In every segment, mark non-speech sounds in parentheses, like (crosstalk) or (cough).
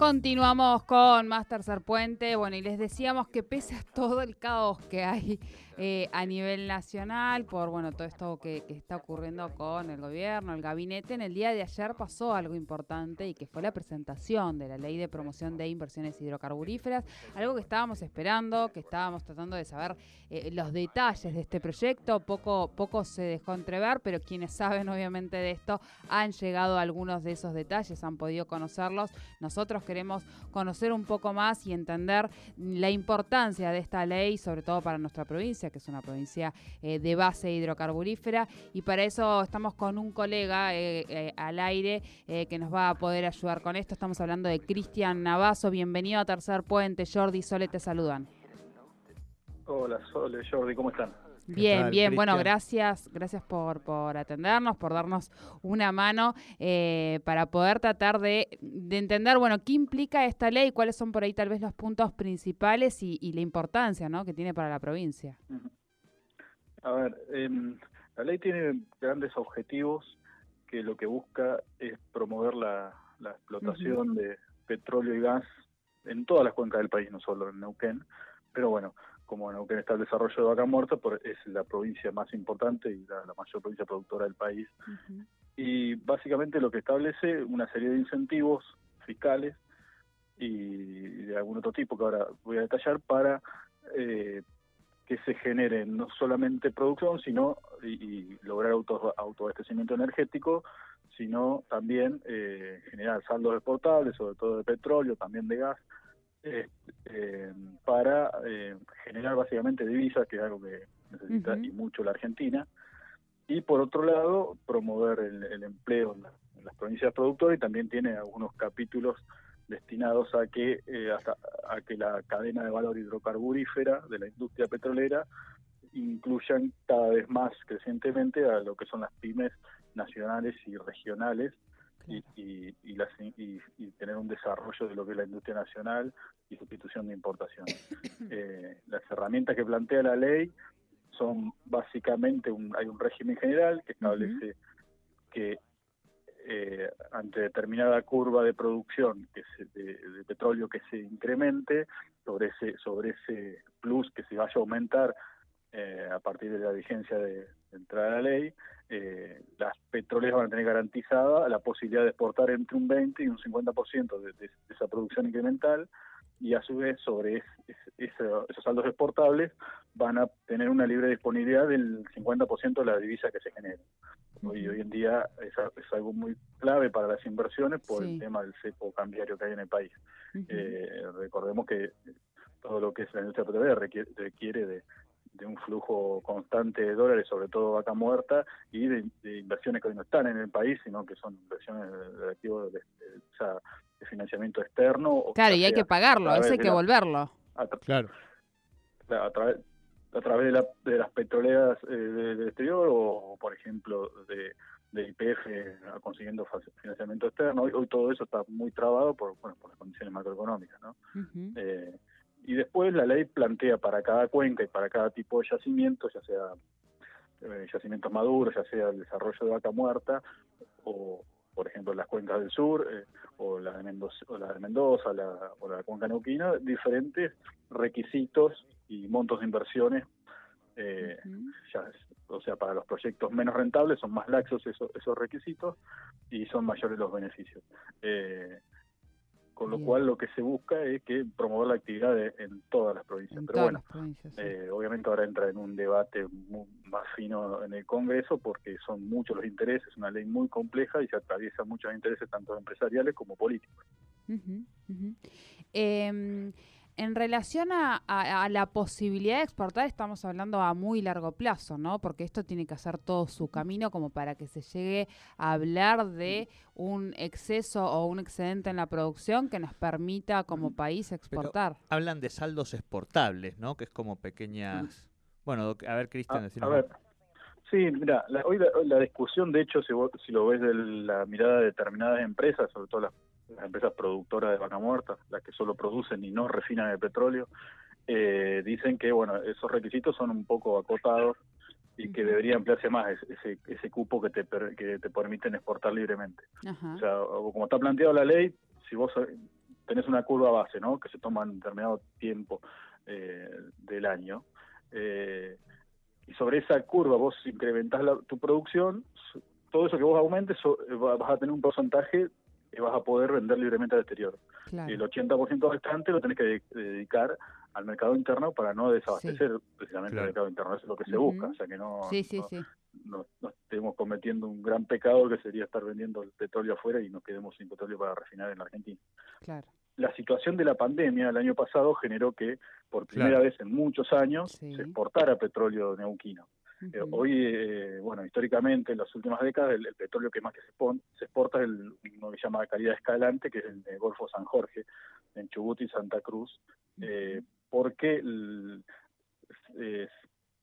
Continuamos con más Tercer Puente. Bueno, y les decíamos que pese a todo el caos que hay eh, a nivel nacional por bueno todo esto que, está ocurriendo con el gobierno, el gabinete. En el día de ayer pasó algo importante y que fue la presentación de la ley de promoción de inversiones hidrocarburíferas, algo que estábamos esperando, que estábamos tratando de saber eh, los detalles de este proyecto. Poco, poco se dejó entrever, pero quienes saben obviamente de esto han llegado a algunos de esos detalles, han podido conocerlos. Nosotros queremos conocer un poco más y entender la importancia de esta ley, sobre todo para nuestra provincia que es una provincia eh, de base hidrocarburífera, y para eso estamos con un colega eh, eh, al aire que nos va a poder ayudar con esto. Estamos hablando de Cristian Navazo. Bienvenido a Tercer Puente. Jordi Sole te saludan. Hola, Sole, Jordi, ¿cómo están? Bien, bien, bueno, gracias, gracias por, por atendernos, por darnos una mano para poder tratar de, entender, bueno, qué implica esta ley, cuáles son por ahí tal vez los puntos principales y, la importancia ¿no? que tiene para la provincia. A ver, em, la ley tiene grandes objetivos que lo que busca es promover la, explotación de petróleo y gas en todas las cuencas del país, no solo en Neuquén. Pero bueno, como Neuquén está el desarrollo de vaca muerta, es la provincia más importante y la, mayor provincia productora del país. Y básicamente lo que establece una serie de incentivos fiscales y de algún otro tipo que ahora voy a detallar para eh, que se genere no solamente producción, sino y, lograr auto, autoabastecimiento energético, sino también eh, generar saldos exportables, sobre todo de petróleo, también de gas, eh, eh, para generar básicamente divisas, que es algo que necesita y mucho la Argentina, y por otro lado, promover el, empleo en, en, las provincias productoras y también tiene algunos capítulos destinados a que eh, a que la cadena de valor hidrocarburífera de la industria petrolera incluyan cada vez más crecientemente a lo que son las pymes nacionales y regionales y, y, las, y, tener un desarrollo de lo que es la industria nacional y sustitución de importación. (laughs) Eh, las herramientas que plantea la ley son básicamente un, hay un régimen general que establece que eh, ante determinada curva de producción que de, petróleo que se incremente sobre ese sobre ese plus que se vaya a aumentar eh, a partir de la vigencia de, entrada a la ley, eh, las petroleras van a tener garantizada la posibilidad de exportar entre un 20 y un 50% de, de, esa producción incremental y a su vez sobre esos saldos exportables van a tener una libre disponibilidad del 50% de la divisa que se genere. Hoy, hoy en día es, algo muy clave para las inversiones por el tema del cepo cambiario que hay en el país. Eh, recordemos que todo lo que es la industria petrolera requiere, de, un flujo constante de dólares, sobre todo vaca muerta, y de, inversiones que hoy no están en el país, sino que son inversiones de, de, financiamiento externo. Claro, y hay que pagarlo, eso hay que volverlo. claro. A través, a través de, la, de las petroleras eh, del exterior o, por ejemplo, de, de IPF consiguiendo financiamiento externo. Hoy, todo eso está muy trabado por, bueno, por las condiciones macroeconómicas. ¿no? Eh, y después la ley plantea para cada cuenca y para cada tipo de yacimiento, ya sea eh, yacimientos maduros, ya sea el desarrollo de vaca muerta o, por ejemplo, las cuencas del sur o la de Mendoza, o la, de Mendoza la, o la cuenca neuquina, diferentes requisitos y montos de inversiones. Eh, o sea, para los proyectos menos rentables son más laxos esos, esos requisitos y son mayores los beneficios. Eh, con lo cual lo que se busca es que promover la actividad en todas las provincias. Pero bueno, eh, obviamente ahora entra en un debate más fino en el Congreso porque son muchos los intereses, es una ley muy compleja y se atraviesa muchos intereses tanto empresariales como políticos. Em, en relación a, la posibilidad de exportar, estamos hablando a muy largo plazo, ¿no? Porque esto tiene que hacer todo su camino como para que se llegue a hablar de un exceso o un excedente en la producción que nos permita como país exportar. hablan de saldos exportables, ¿no? Que es como pequeñas... Bueno, a ver, Cristian, a, a ver. Sí, mira, hoy la, discusión, de hecho, si, si lo ves de la mirada de determinadas empresas, sobre todo las las empresas productoras de vaca muerta, las que solo producen y no refinan el petróleo, eh, dicen que bueno esos requisitos son un poco acotados y que debería emplearse más ese, ese cupo que te, que te permiten exportar libremente. O sea, como está planteado la ley, si vos tenés una curva base, ¿no? Que se toma en determinado tiempo eh, del año. Eh, y sobre esa curva vos incrementás tu producción, todo eso que vos aumentes vas a tener un porcentaje que vas a poder vender libremente al exterior. El 80% restante lo tenés que dedicar al mercado interno para no desabastecer precisamente el mercado interno. Eso es lo que se busca. O sea que no, no, estemos cometiendo un gran pecado que sería estar vendiendo el petróleo afuera y nos quedemos sin petróleo para refinar en la Argentina. La situación de la pandemia el año pasado generó que por primera vez en muchos años se exportara petróleo neuquino. Eh, hoy, eh, bueno, históricamente en las últimas décadas el, petróleo que más que se, se exporta es el, uno que se llama calidad escalante, que es el de Golfo San Jorge, en Chubut y Santa Cruz, eh, porque es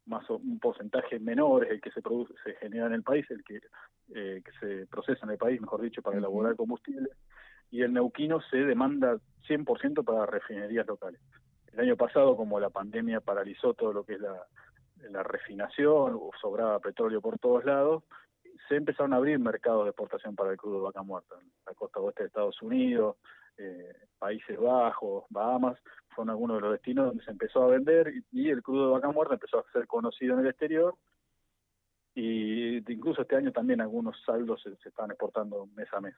más un porcentaje menor es el que se produce, se genera en el país, el que, que se procesa en el país, mejor dicho, para elaborar combustible, y el neuquino se demanda 100% para refinerías locales. El año pasado, como la pandemia paralizó todo lo que es la, la refinación, sobraba petróleo por todos lados, se empezaron a abrir mercados de exportación para el crudo de vaca muerta. La costa oeste de Estados Unidos, eh, Países Bajos, Bahamas, fueron algunos de los destinos donde se empezó a vender y, el crudo de vaca muerta empezó a ser conocido en el exterior. Y incluso este año también algunos saldos se, están exportando mes a mes.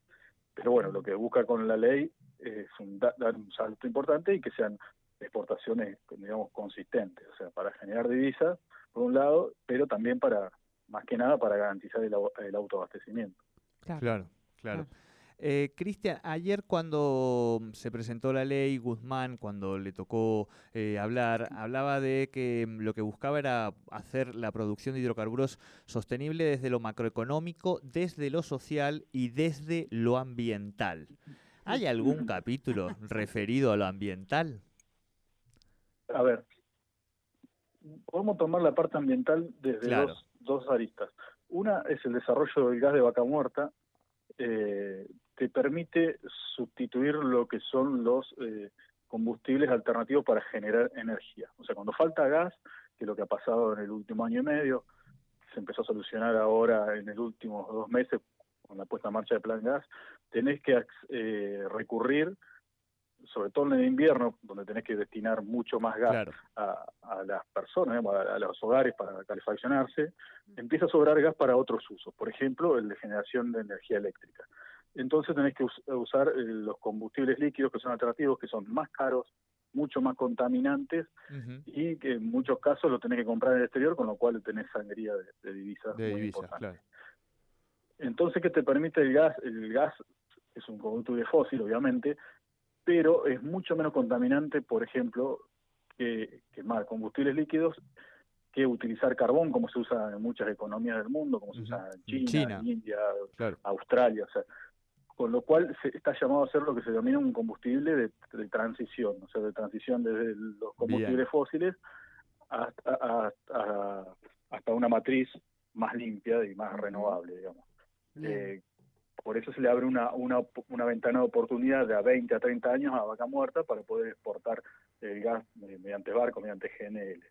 Pero bueno, lo que busca con la ley es dar un salto importante y que sean exportaciones, digamos, consistentes, o sea, para generar divisas, por un lado, pero también para, más que nada, para garantizar el, autoabastecimiento. Claro, claro. Eh, Cristian, ayer cuando se presentó la ley, Guzmán, cuando le tocó eh, hablar, hablaba de que lo que buscaba era hacer la producción de hidrocarburos sostenible desde lo macroeconómico, desde lo social y desde lo ambiental. ¿Hay algún capítulo (laughs) referido a lo ambiental? a ver, podemos tomar la parte ambiental desde dos, dos aristas. Una es el desarrollo del gas de vaca muerta, eh, te permite sustituir lo que son los eh, combustibles alternativos para generar energía. O sea, cuando falta gas, que es lo que ha pasado en el último año y medio, se empezó a solucionar ahora en el últimos dos meses con la puesta en marcha de Plan Gas, tenés que eh, recurrir sobre todo en el invierno, donde tenés que destinar mucho más gas a, las personas, a, los hogares para calefaccionarse, empieza a sobrar gas para otros usos, por ejemplo, el de generación de energía eléctrica. Entonces tenés que usar eh, los combustibles líquidos que son alternativos, que son más caros, mucho más contaminantes y que en muchos casos lo tenés que comprar en el exterior, con lo cual tenés sangría de, divisas muy importante. Entonces, ¿qué te permite el gas? El gas es un combustible fósil, obviamente, pero es mucho menos contaminante, por ejemplo, que, quemar combustibles líquidos que utilizar carbón, como se usa en muchas economías del mundo, como se usa en China, India, Australia, o sea, con lo cual se está llamado a ser lo que se denomina un combustible de, transición, o sea, de transición desde los combustibles fósiles hasta, hasta una matriz más limpia y más renovable, digamos. Eh, por eso se le abre una, una, una ventana de oportunidad de a 20 a 30 años a vaca muerta para poder exportar el gas mediante barco, mediante GNL.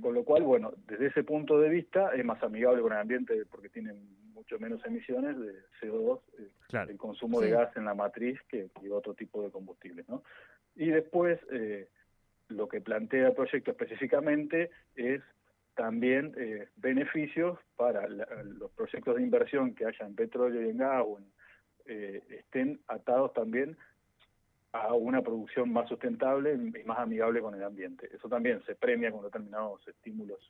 Con lo cual, bueno, desde ese punto de vista es más amigable con el ambiente porque tiene mucho menos emisiones de CO2, eh, el, consumo de gas en la matriz que, otro tipo de combustible. ¿no? Y después, eh, lo que plantea el proyecto específicamente es también eh, beneficios para los proyectos de inversión que haya en petróleo y en gas eh, estén atados también a una producción más sustentable y más amigable con el ambiente. Eso también se premia con determinados estímulos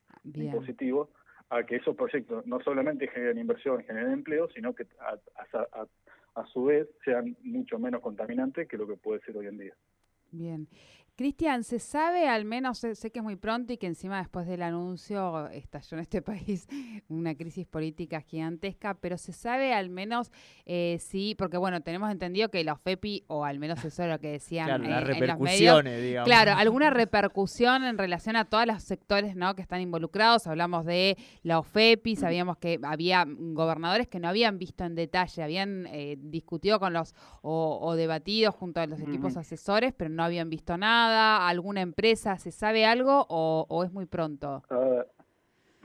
positivos a que esos proyectos no solamente generen inversión, generen empleo, sino que a su vez sean mucho menos contaminantes que lo que puede ser hoy en día. Bien. Cristian, ¿se sabe al menos, sé, que es muy pronto y que encima después del anuncio estalló en este (laughs) país una crisis política gigantesca, pero se sabe al menos eh, sí, porque bueno, tenemos entendido que la OFEPI, o al menos eso es lo que decían claro, las repercusiones, digamos. Claro, alguna (laughs) repercusión en relación a todos los sectores ¿no? que están involucrados. Hablamos de la OFEPI, sabíamos que había gobernadores que no habían visto en detalle, habían eh, discutido con los o, debatido junto a los equipos asesores, pero no habían visto nada alguna empresa? ¿Se sabe algo o, es muy pronto?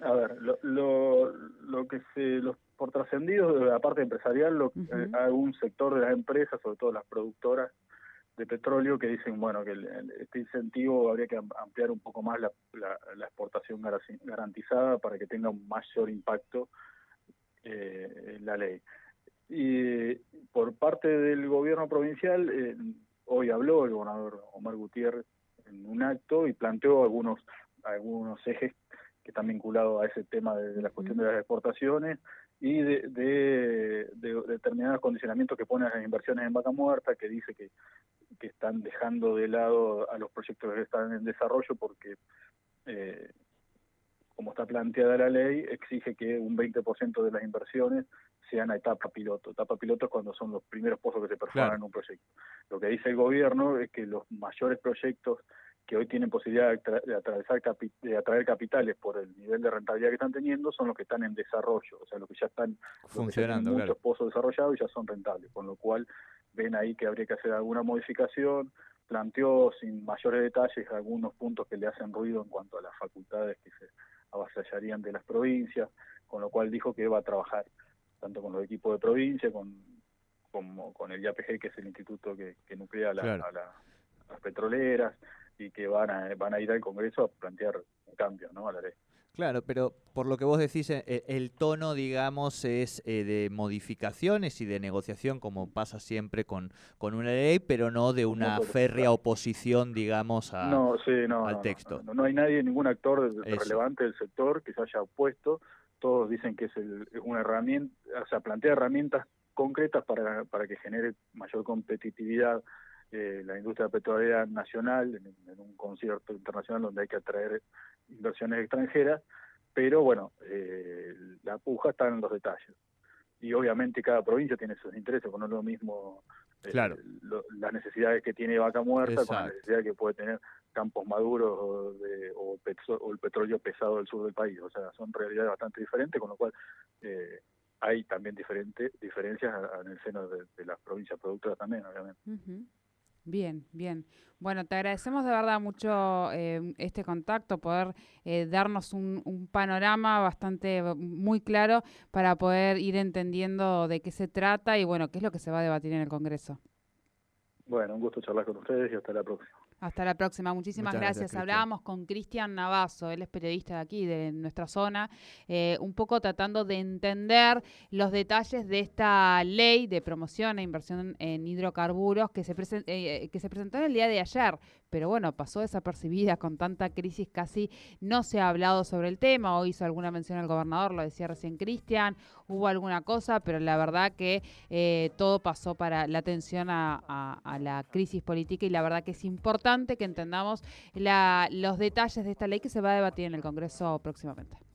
A ver, lo, lo, que se, los por trascendidos de la parte empresarial, lo, eh, algún sector de las empresas, sobre todo las productoras, de petróleo que dicen bueno que este incentivo habría que ampliar un poco más la, la, exportación garantizada para que tenga un mayor impacto eh, en la ley. Y por parte del gobierno provincial, eh, hoy habló el gobernador Omar Gutiérrez en un acto y planteó algunos algunos ejes que están vinculados a ese tema de, la cuestión de las exportaciones y de, de, determinados condicionamientos que ponen las inversiones en vaca muerta, que dice que, que están dejando de lado a los proyectos que están en desarrollo porque, eh, como está planteada la ley, exige que un 20% de las inversiones sean a etapa piloto. Etapa piloto es cuando son los primeros pozos que se perforan en un proyecto. Lo que dice el gobierno es que los mayores proyectos que hoy tienen posibilidad de, atravesar de atraer capitales por el nivel de rentabilidad que están teniendo son los que están en desarrollo, o sea, los que ya están funcionando, muchos pozos desarrollados y ya son rentables, con lo cual ven ahí que habría que hacer alguna modificación, planteó sin mayores detalles algunos puntos que le hacen ruido en cuanto a las facultades que se avasallarían de las provincias, con lo cual dijo que va a trabajar tanto con los equipos de provincia, con como con el IAPG, que es el instituto que, nuclea a las petroleras, y que van a, van a ir al Congreso a plantear un cambio ¿no? a la ley. Claro, pero por lo que vos decís, eh, el, tono, digamos, es eh, de modificaciones y de negociación, como pasa siempre con, con una ley, pero no de una férrea oposición, digamos, a, no, sí, no, al texto. No, hay nadie, ningún actor relevante del sector que se haya opuesto. Todos dicen que es, el, una herramienta, o sea, plantea herramientas concretas para, para que genere mayor competitividad eh, la industria petrolera nacional en, un concierto internacional donde hay que atraer inversiones extranjeras, pero bueno, eh, la puja está en los detalles. Y obviamente cada provincia tiene sus intereses, no es lo mismo eh, claro. las necesidades que tiene Vaca Muerta con la necesidad que puede tener Campos Maduros o, el petróleo pesado del sur del país. O sea, son realidades bastante diferentes, con lo cual hay también diferentes diferencias en el seno de, las provincias productoras también, obviamente. Bien, bien. Bueno, te agradecemos de verdad mucho eh, este contacto, poder eh, darnos un, un, panorama bastante eh, muy claro para poder ir entendiendo de qué se trata y bueno, qué es lo que se va a debatir en el Congreso. Bueno, un gusto charlar con ustedes y hasta la próxima. Hasta la próxima, muchísimas gracias. Hablábamos con Cristian Navazo, él es periodista de aquí, de nuestra zona, eh, un poco tratando de entender los detalles de esta ley de promoción e inversión en hidrocarburos que se, eh, que se presentó en el día de ayer, pero bueno, pasó desapercibida con tanta crisis, casi no se ha hablado sobre el tema, o hizo alguna mención al gobernador, lo decía recién Cristian, hubo alguna cosa, pero la verdad que eh, todo pasó para la atención a, la crisis política y la verdad que es importante que entendamos los detalles de esta ley que se va a debatir en el Congreso próximamente.